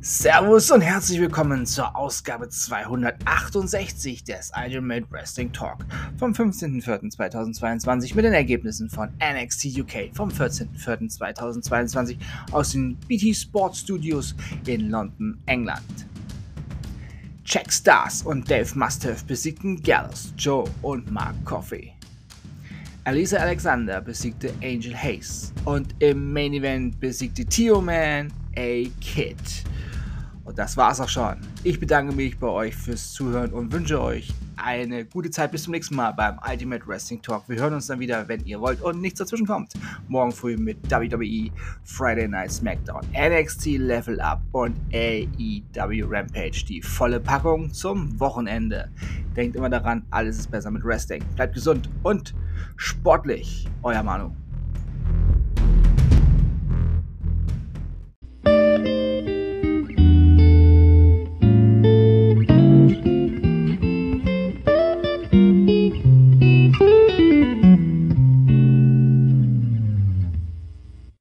Servus und herzlich willkommen zur Ausgabe 268 des Ultimate Wrestling Talk vom 15.04.2022 mit den Ergebnissen von NXT UK vom 14.04.2022 aus den BT Sports Studios in London, England. Jack Stars und Dave Mustave besiegten Gallus, Joe und Mark Coffey. Alisa Alexander besiegte Angel Hayes und im Main Event besiegte Tio Man A-Kid. Und das war's auch schon. Ich bedanke mich bei euch fürs Zuhören und wünsche euch eine gute Zeit. Bis zum nächsten Mal beim Ultimate Wrestling Talk. Wir hören uns dann wieder, wenn ihr wollt und nichts dazwischen kommt. Morgen früh mit WWE, Friday Night SmackDown, NXT Level Up und AEW Rampage. Die volle Packung zum Wochenende. Denkt immer daran, alles ist besser mit Wrestling. Bleibt gesund und sportlich. Euer Manu.